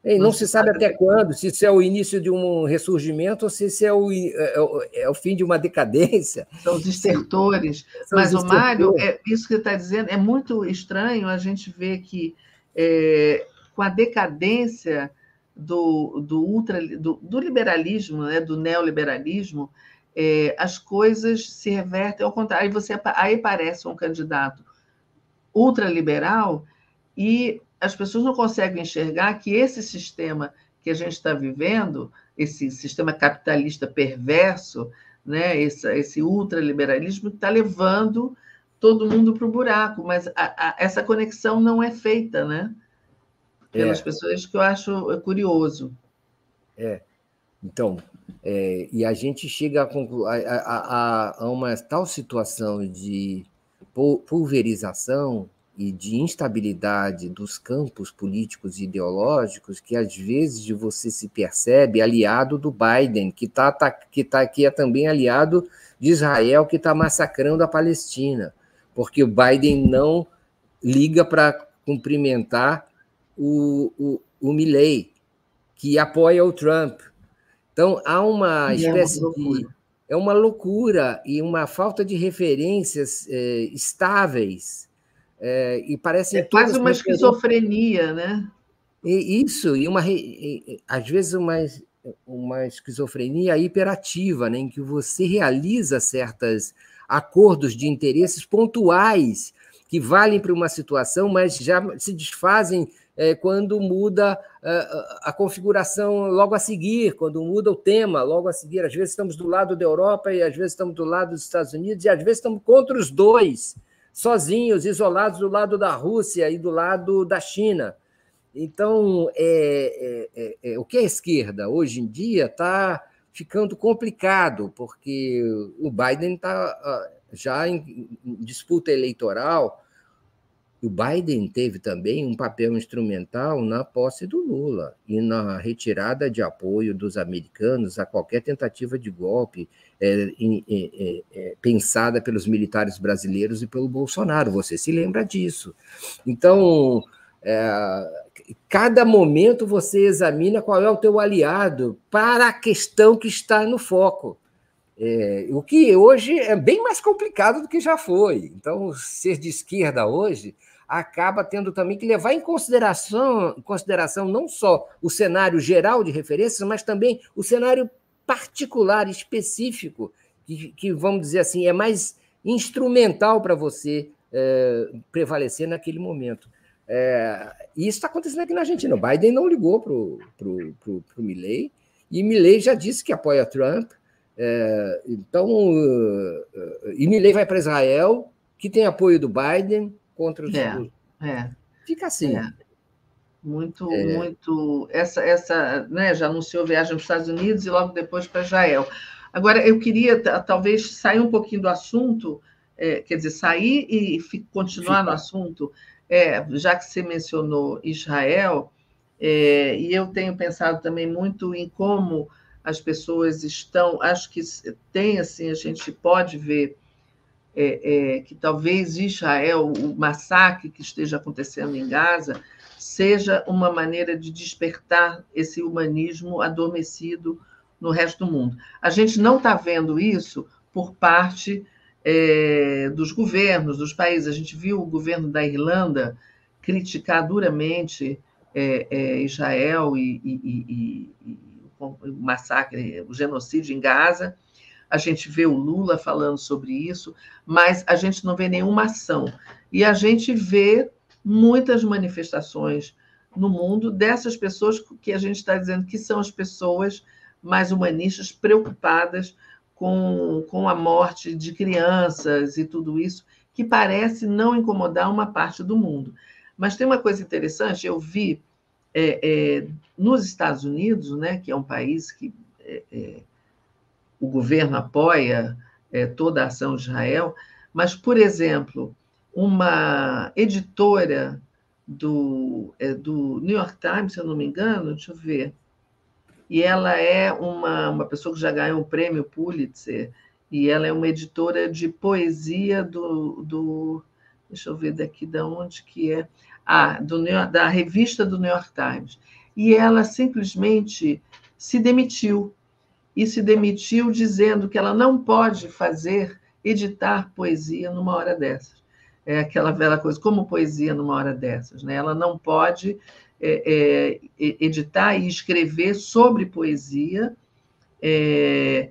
E não, não se sabe até quando, se isso é o início de um ressurgimento ou se isso é o, é, o, é o fim de uma decadência. São os estertores. São Mas, o Mário, é, isso que está dizendo é muito estranho a gente ver que, é, com a decadência do, do, ultra, do, do liberalismo, né, do neoliberalismo, é, as coisas se revertem ao contrário. Aí, você, aí aparece um candidato ultraliberal e as pessoas não conseguem enxergar que esse sistema que a gente está vivendo, esse sistema capitalista perverso, né, esse, esse ultraliberalismo, está levando todo mundo para o buraco, mas a, a, essa conexão não é feita, né? Pelas é. pessoas que eu acho curioso. É. Então, é, e a gente chega a, a, a, uma tal situação de pulverização e de instabilidade dos campos políticos e ideológicos que às vezes você se percebe aliado do Biden, que, tá, tá, que, tá, que é também aliado de Israel, que está massacrando a Palestina, porque o Biden não liga para cumprimentar o, o, o Milley, que apoia o Trump. Então, há uma é espécie uma de. É uma loucura e uma falta de referências é, estáveis. É, e parecem é quase uma esquizofrenia, né? E isso, e uma, e, às vezes uma, uma esquizofrenia hiperativa, né, em que você realiza certos acordos de interesses pontuais que valem para uma situação, mas já se desfazem é, quando muda é, a configuração logo a seguir, quando muda o tema logo a seguir. Às vezes estamos do lado da Europa e às vezes estamos do lado dos Estados Unidos e às vezes estamos contra os dois, sozinhos, isolados do lado da Rússia e do lado da China. Então, é, é, é, é o que é esquerda hoje em dia está ficando complicado, porque o Biden está ah, já em disputa eleitoral o Biden teve também um papel instrumental na posse do Lula e na retirada de apoio dos americanos a qualquer tentativa de golpe é, é, é, pensada pelos militares brasileiros e pelo Bolsonaro. Você se lembra disso? Então, é, cada momento você examina qual é o teu aliado para a questão que está no foco. É, o que hoje é bem mais complicado do que já foi. Então, ser de esquerda hoje acaba tendo também que levar em consideração, em consideração não só o cenário geral de referências, mas também o cenário particular, específico, que, que vamos dizer assim, é mais instrumental para você é, prevalecer naquele momento. É, e isso está acontecendo aqui na Argentina. O Biden não ligou para o Milley, e Milley já disse que apoia Trump. É, então, uh, e Milley vai para Israel, que tem apoio do Biden, contra os. É, é. Fica assim. É. Muito, é. muito. Essa, essa, né, já anunciou viagem para os Estados Unidos e logo depois para Israel. Agora, eu queria talvez sair um pouquinho do assunto, é, quer dizer, sair e continuar Fica. no assunto, é, já que você mencionou Israel, e eu tenho pensado também muito em como as pessoas estão, acho que tem assim, a gente pode ver é, é, que talvez Israel, o massacre que esteja acontecendo em Gaza, seja uma maneira de despertar esse humanismo adormecido no resto do mundo. A gente não está vendo isso por parte é, dos governos dos países. A gente viu o governo da Irlanda criticar duramente é, é, Israel e, e, e, e, o massacre, o genocídio em Gaza a gente vê o Lula falando sobre isso, mas a gente não vê nenhuma ação. E a gente vê muitas manifestações no mundo dessas pessoas que a gente está dizendo que são as pessoas mais humanistas, preocupadas com, com a morte de crianças e tudo isso, que parece não incomodar uma parte do mundo. Mas tem uma coisa interessante, eu vi é, é, nos Estados Unidos, né, que é um país que é, é o governo apoia é, toda a ação de Israel, mas, por exemplo, uma editora do, é, do New York Times, se eu não me engano, deixa eu ver, e ela é uma, uma pessoa que já ganhou o prêmio Pulitzer, e ela é uma editora de poesia do, do deixa eu ver daqui de onde que é, ah, do New, da revista do New York Times. E ela simplesmente se demitiu e se demitiu dizendo que ela não pode fazer, editar poesia numa hora dessas. É aquela velha coisa, como poesia numa hora dessas. Né? Ela não pode é, é, editar e escrever sobre poesia é,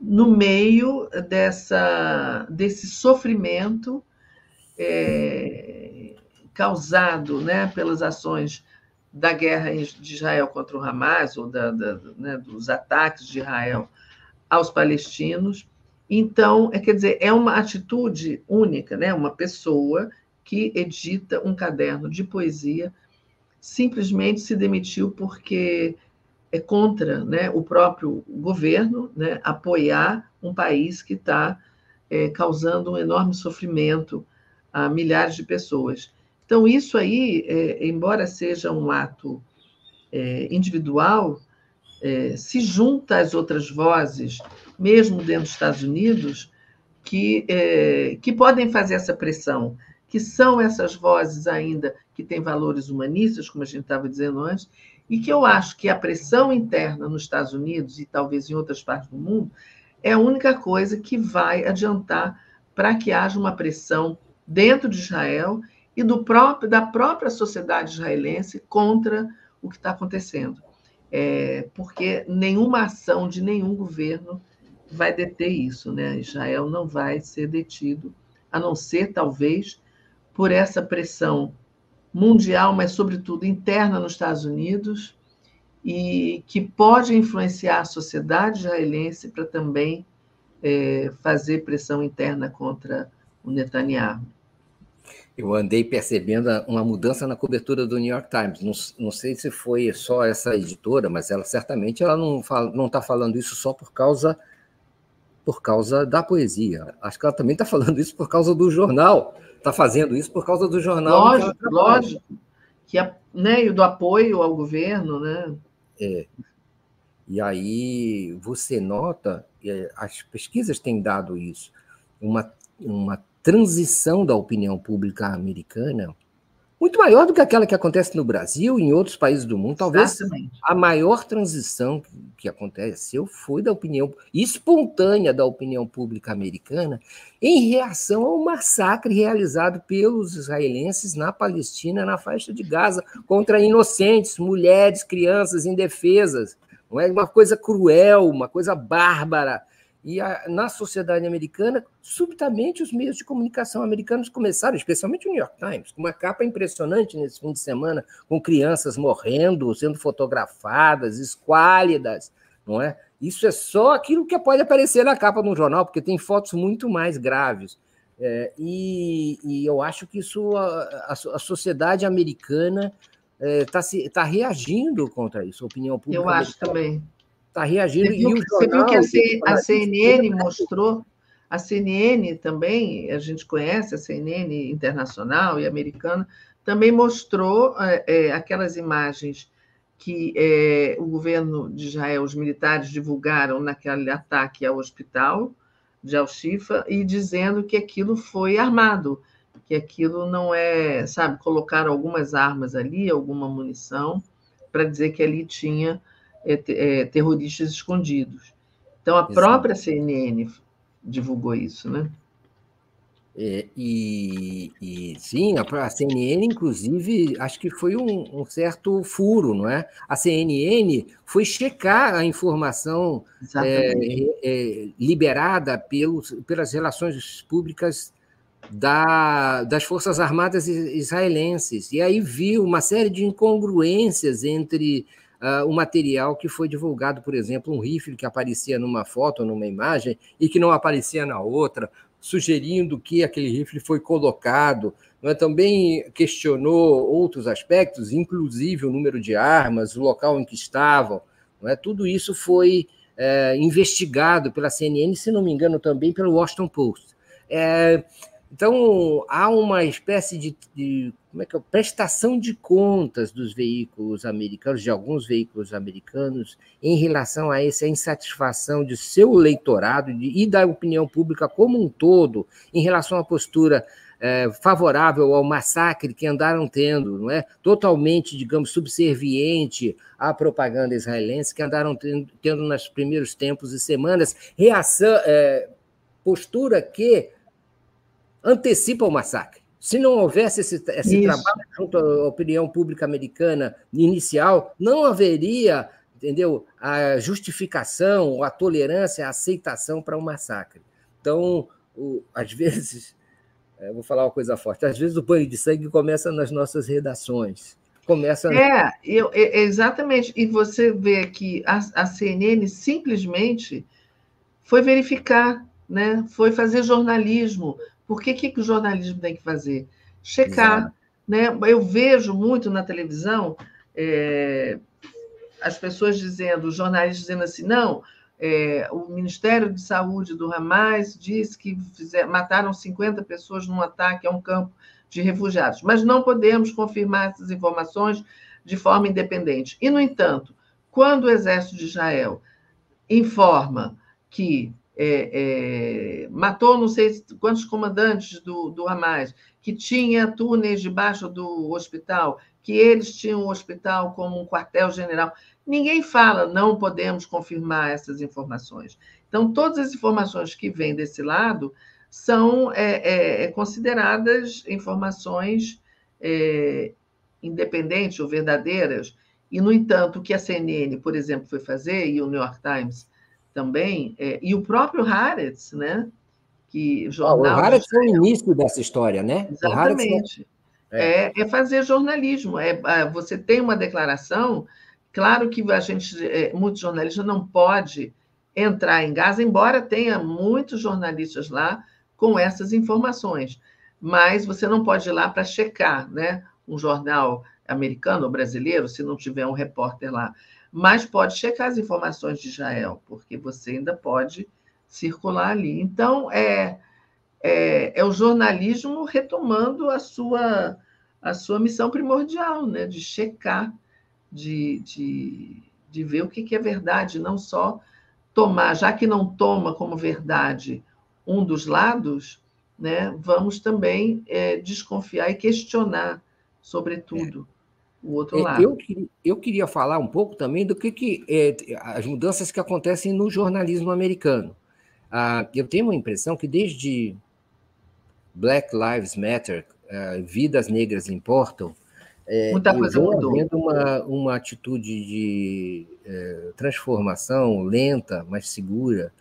no meio dessa, desse sofrimento é, causado né, pelas ações da guerra de Israel contra o Hamas, ou da, da, né, dos ataques de Israel aos palestinos. Então, é, quer dizer, é uma atitude única, né? uma pessoa que edita um caderno de poesia simplesmente se demitiu porque é contra né, o próprio governo né, apoiar um país que está é, causando um enorme sofrimento a milhares de pessoas. Então, isso aí, é, embora seja um ato é, individual, é, se junta às outras vozes, mesmo dentro dos Estados Unidos, que, é, que podem fazer essa pressão, que são essas vozes ainda que têm valores humanistas, como a gente estava dizendo antes, e que eu acho que a pressão interna nos Estados Unidos e talvez em outras partes do mundo é a única coisa que vai adiantar para que haja uma pressão dentro de Israel e do próprio, da própria sociedade israelense contra o que está acontecendo. É, porque nenhuma ação de nenhum governo vai deter isso. Né? Israel não vai ser detido, a não ser, talvez, por essa pressão mundial, mas, sobretudo, interna nos Estados Unidos, e que pode influenciar a sociedade israelense para também é, fazer pressão interna contra o Netanyahu. Eu andei percebendo uma mudança na cobertura do New York Times. Não, não sei se foi só essa editora, mas ela certamente ela não está falando isso só por causa por causa da poesia. Acho que ela também está falando isso por causa do jornal. Está fazendo isso por causa do jornal. Lógico, que lógico. Que é, né, e do apoio ao governo, né? É. E aí você nota, as pesquisas têm dado isso, uma, uma transição da opinião pública americana muito maior do que aquela que acontece no Brasil e em outros países do mundo. Talvez Exatamente. a maior transição que aconteceu foi da opinião espontânea da opinião pública americana em reação ao massacre realizado pelos israelenses na Palestina, na faixa de Gaza, contra inocentes, mulheres, crianças indefesas. Não é uma coisa cruel, uma coisa bárbara e a, na sociedade americana, subitamente os meios de comunicação americanos começaram, especialmente o New York Times, com uma capa impressionante nesse fim de semana, com crianças morrendo, sendo fotografadas, esquálidas, não é? Isso é só aquilo que pode aparecer na capa de um jornal, porque tem fotos muito mais graves. É, e, e, eu acho que isso a, a, a sociedade americana está é, tá reagindo contra isso, a opinião pública. Eu acho também está reagindo. Você viu, e o você viu que a, C, a CNN mostrou, a CNN também, a gente conhece a CNN internacional e americana, também mostrou é, é, aquelas imagens que é, o governo de Israel, os militares divulgaram naquele ataque ao hospital de Al-Shifa e dizendo que aquilo foi armado, que aquilo não é, sabe, colocaram algumas armas ali, alguma munição, para dizer que ali tinha é, é, terroristas escondidos. Então, a Exato. própria CNN divulgou isso, né? É, e, e, sim, a, a, CNN, inclusive, acho que foi um, um, certo furo, não é? A CNN foi checar a informação é, é, liberada pelos, pelas relações públicas da, das Forças Armadas israelenses, e aí viu uma série de incongruências entre uh, o material que foi divulgado, por exemplo, um rifle que aparecia numa foto, numa imagem, e que não aparecia na outra, sugerindo que aquele rifle foi colocado. É? Também questionou outros aspectos, inclusive o número de armas, o local em que estavam. É? Tudo isso foi é, investigado pela CNN, se não me engano, também pelo Washington Post. É, então, há uma espécie de, de como é que é, prestação de contas dos veículos americanos, de alguns veículos americanos, em relação a essa insatisfação de seu eleitorado de, e da opinião pública como um todo, em relação à postura é, favorável ao massacre que andaram tendo, não é? Totalmente, digamos, subserviente à propaganda israelense que andaram tendo, tendo nos primeiros tempos e semanas, reação, é, postura que antecipa o massacre. Se não houvesse esse, esse trabalho junto à opinião pública americana inicial, não haveria, entendeu, a justificação, a tolerância, a aceitação para o um massacre. Então, o, às vezes, é, vou falar uma coisa forte, às vezes o banho de sangue começa nas nossas redações. Começa. É, eu, é, exatamente. E você vê que a, a CNN simplesmente foi verificar, né? foi fazer jornalismo, porque o que, que o jornalismo tem que fazer? Checar. Né? Eu vejo muito na televisão é, as pessoas dizendo, os jornalistas dizendo assim, não, é, o Ministério de Saúde do Hamas disse que fizer, mataram 50 pessoas num ataque a um campo de refugiados, mas não podemos confirmar essas informações de forma independente. E, no entanto, quando o Exército de Israel informa que é, é, matou não sei quantos comandantes do, do Hamas, que tinha túneis debaixo do hospital, que eles tinham o hospital como um quartel-general. Ninguém fala, não podemos confirmar essas informações. Então, todas as informações que vêm desse lado são é, é, é consideradas informações é, independentes ou verdadeiras. E, no entanto, o que a CNN, por exemplo, foi fazer, e o New York Times também, é, e o próprio Haaretz, né? Que jornal ah, o Haaretz foi o início dessa história, né? Exatamente. É. é. É, fazer jornalismo. É, você tem uma declaração, claro que a gente, é, muitos jornalistas não pode entrar em Gaza, embora tenha muitos jornalistas lá com essas informações, mas você não pode ir lá para checar, né? Um jornal americano ou brasileiro, se não tiver um repórter lá mas pode checar as informações de Israel, porque você ainda pode circular ali. Então, é, é, é o jornalismo retomando a sua, a sua missão primordial, né? de checar, de, de, de ver o que, é verdade, não só tomar, já que não toma como verdade um dos lados, né, vamos também é, desconfiar e questionar, sobretudo, o outro é, lado. Eu, eu queria falar um pouco também do que, que é, as mudanças que acontecem no jornalismo americano. Ah, eu tenho uma impressão que desde Black Lives Matter, ah, vidas negras importam, é, Muita coisa mudou. havendo uma, uma atitude de é, transformação lenta, mas segura,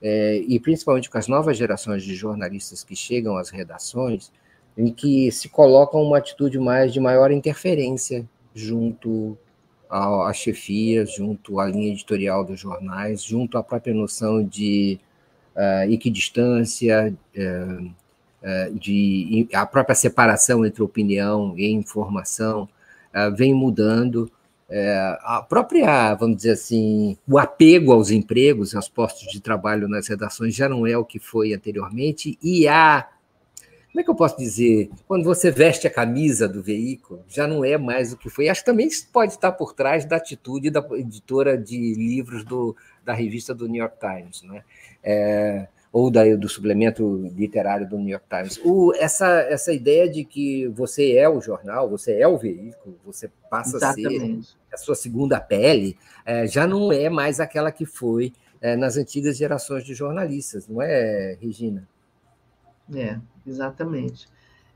é, e principalmente com as novas gerações de jornalistas que chegam às redações, em que se coloca uma atitude mais de maior interferência junto à, chefia, junto à linha editorial dos jornais, junto à própria noção de uh, equidistância, uh, uh, de a própria separação entre opinião e informação vem mudando. a própria, vamos dizer assim, o apego aos empregos, aos postos de trabalho nas redações já não é o que foi anteriormente, e há como é que eu posso dizer? Quando você veste a camisa do veículo, já não é mais o que foi. Acho que também pode estar por trás da atitude da editora de livros do, da revista do New York Times, né? É, ou da, do suplemento literário do New York Times. O, essa, essa ideia de que você é o jornal, você é o veículo, você passa Exatamente. a ser a sua segunda pele, é, já não é mais aquela que foi é, nas antigas gerações de jornalistas, não é, Regina? É, exatamente.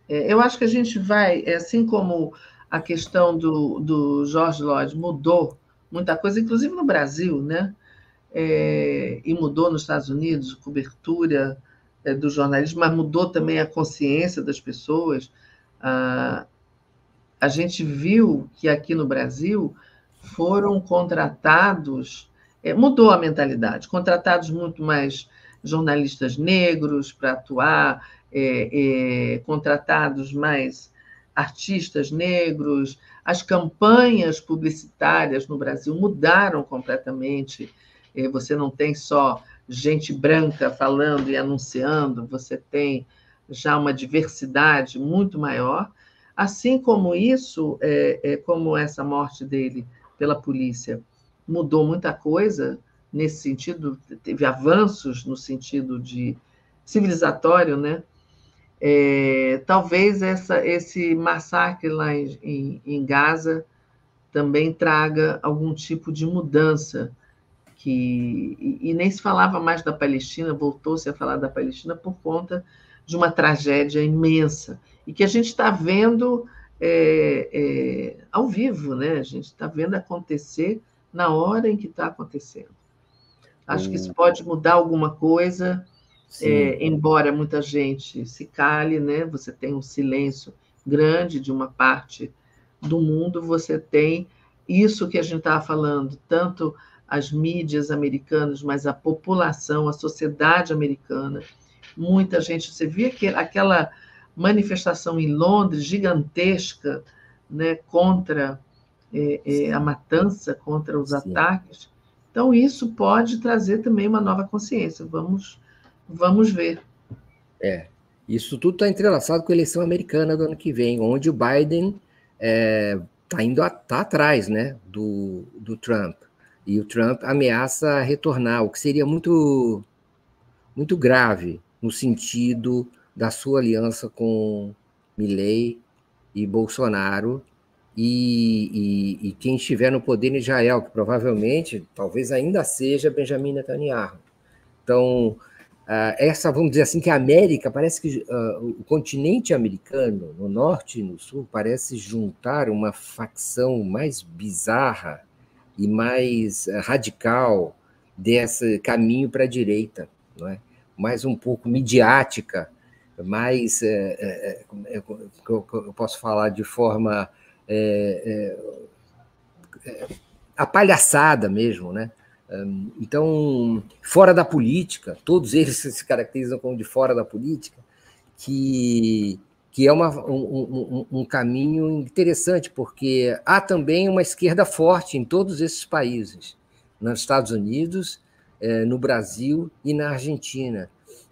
É, eu acho que a gente vai, é, assim como a questão do, do George Lloyd mudou muita coisa, inclusive no Brasil, né? É, e mudou nos Estados Unidos, cobertura é, do jornalismo, mas mudou também a consciência das pessoas. Ah, a gente viu que aqui no Brasil foram contratados, é, mudou a mentalidade, contratados muito mais jornalistas negros para atuar, é, é, contratados mais artistas negros, as campanhas publicitárias no Brasil mudaram completamente. É, você não tem só gente branca falando e anunciando, você tem já uma diversidade muito maior. Assim como isso, é, é, como essa morte dele pela polícia mudou muita coisa, nesse sentido, teve avanços no sentido de civilizatório, né? É, talvez essa, esse massacre lá em, em, Gaza também traga algum tipo de mudança que e, e nem se falava mais da Palestina, voltou-se a falar da Palestina por conta de uma tragédia imensa e que a gente está vendo é, é, ao vivo, né? A gente está vendo acontecer na hora em que está acontecendo. Acho que isso pode mudar alguma coisa, é, embora muita gente se cale, né? Você tem um silêncio grande de uma parte do mundo, você tem isso que a gente estava falando, tanto as mídias americanas, mas a população, a sociedade americana. Muita gente, você via que aquela manifestação em Londres gigantesca, né, contra é, é, a matança, contra os Sim. ataques. Então, isso pode trazer também uma nova consciência. Vamos, vamos ver. É, isso tudo está entrelaçado com a eleição americana do ano que vem, onde o Biden está é, tá indo a, tá atrás né, do, do Trump. E o Trump ameaça retornar, o que seria muito muito grave no sentido da sua aliança com Milley e Bolsonaro e, e, e, quem estiver no poder em Israel, que provavelmente, talvez ainda seja Benjamin Netanyahu. Então, uh, essa, vamos dizer assim, que a América, parece que uh, o continente americano, no norte e no sul, parece juntar uma facção mais bizarra e mais uh, radical desse caminho para a direita, não é? mais um pouco midiática, mais, é, é, é, eu posso falar de forma é, é, a palhaçada mesmo, né? Então, fora da política, todos eles se caracterizam como de fora da política, que, que é uma, um, um, um caminho interessante, porque há também uma esquerda forte em todos esses países, nos Estados Unidos, é, no Brasil e na Argentina.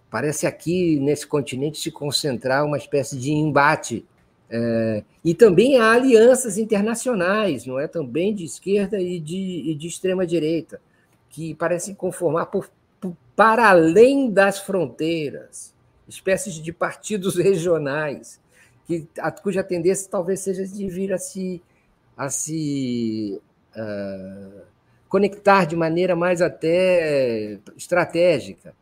Parece aqui, nesse continente, se concentrar uma espécie de embate é, e também há alianças internacionais, não é? Também de esquerda e de, e de extrema direita, que parecem conformar por, por, para além das fronteiras, espécies de partidos regionais, que, a, cuja tendência talvez seja de vir a se, a se uh, conectar de maneira mais até estratégica.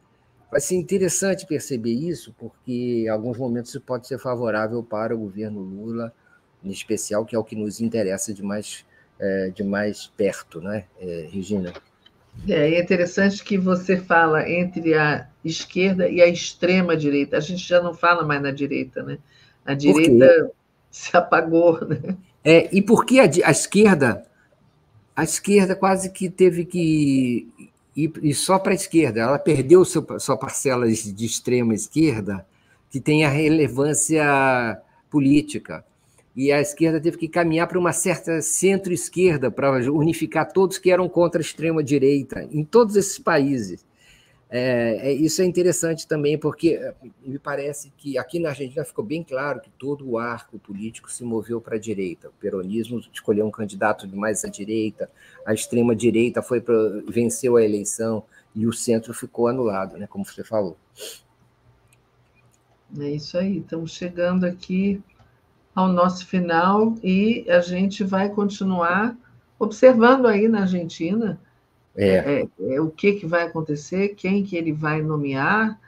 Vai ser interessante perceber isso, porque em alguns momentos isso pode ser favorável para o governo Lula, em especial, que é o que nos interessa de mais, é, de mais perto, né, é, Regina? É, é interessante que você fala entre a esquerda e a extrema direita. A gente já não fala mais na direita, né? A direita se apagou, né? É, e por que a, a esquerda a esquerda quase que teve que e, e só para a esquerda. Ela perdeu seu, sua parcela de extrema esquerda, que tem a relevância política. E a esquerda teve que caminhar para uma certa centro-esquerda para unificar todos que eram contra a extrema-direita, em todos esses países. É, é, isso é interessante também, porque eh, me parece que aqui na Argentina ficou bem claro que todo o arco político se moveu para a direita. O peronismo escolheu um candidato de mais à direita, a extrema-direita foi pra, venceu a eleição e o centro ficou anulado, né, como você falou. É isso aí, estamos chegando aqui ao nosso final e a gente vai continuar observando aí na Argentina é. É, é, o que, que vai acontecer, quem que ele vai nomear,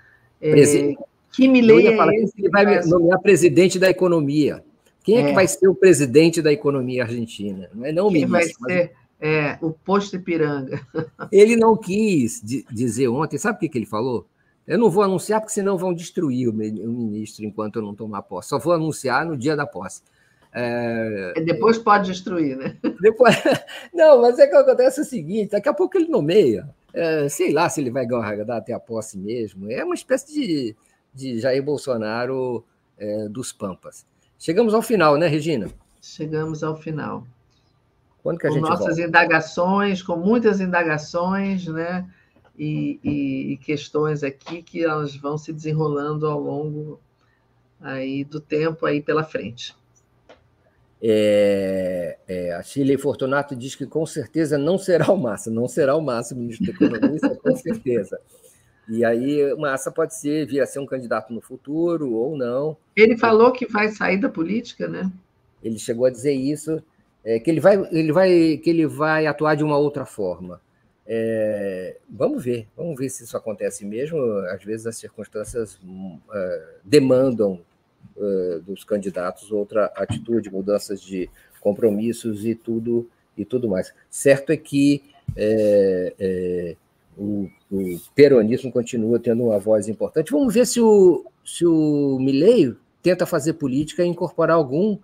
é, que Milley é esse ele vai, vai nomear presidente da economia. Quem é, que é. vai ser o presidente da economia argentina? Não é não quem ministro, vai ser é, o posto Ipiranga. Ele não quis dizer ontem, sabe o que, que ele falou? Eu não vou anunciar, porque senão vão destruir o ministro enquanto eu não tomar posse. Só vou anunciar no dia da posse. É, depois pode destruir, né? Depois, não, mas é que acontece o seguinte: daqui a pouco ele nomeia. É, sei lá se ele vai dar até a posse mesmo. É uma espécie de, de Jair Bolsonaro é, dos Pampas. Chegamos ao final, né, Regina? Chegamos ao final. Quando que a com gente nossas volta? indagações, com muitas indagações, né? E, e, e questões aqui que elas vão se desenrolando ao longo aí do tempo aí pela frente. É, é, a Chile Fortunato diz que com certeza não será o Massa, não será o Massa ministro da Economia, isso é com certeza. E aí o Massa pode ser, vir a ser um candidato no futuro ou não. Ele falou que vai sair da política, né? Ele chegou a dizer isso, é, que ele vai, ele vai, que ele vai atuar de uma outra forma. É, vamos ver, vamos ver se isso acontece mesmo. Às vezes as circunstâncias uh, demandam uh, dos candidatos outra atitude, mudanças de compromissos e tudo e tudo mais. Certo é que é, é, o, o, peronismo continua tendo uma voz importante. Vamos ver se o, se o Milley tenta fazer política e incorporar algum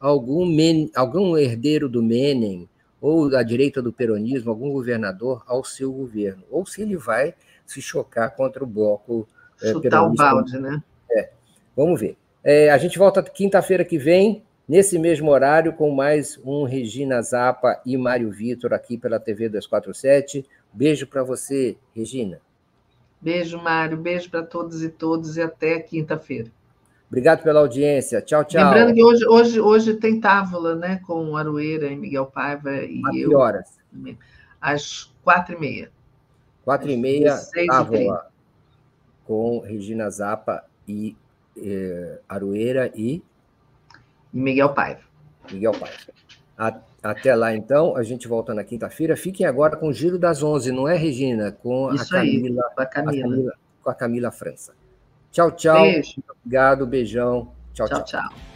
algum, men, algum herdeiro do Menem ou da direita do peronismo, algum governador ao seu governo, ou se ele vai se chocar contra o bloco é, Chutar o balde, né? É, vamos ver. É, a gente volta quinta-feira que vem, nesse mesmo horário, com mais um Regina Zapa e Mário Vitor aqui pela TV 247. Beijo para você, Regina. Beijo, Mário. Beijo para todos e todos e até quinta-feira. Obrigado pela audiência. Tchau, tchau. Lembrando que hoje, hoje, hoje tem távola, né? Com Aroeira e Miguel Paiva e eu. horas? Às quatro e meia. Quatro e meia, távola. com Regina Zappa e eh, Aroeira e Miguel Paiva. Miguel Paiva. Até lá, então, a gente volta na quinta-feira. Fiquem agora com o Giro das Onze, não é, Regina? Com a Camila, aí, com a Camila. A Camila. Com a Camila França. Tchau, tchau. Beijo. Obrigado, beijão. tchau. tchau. tchau. tchau.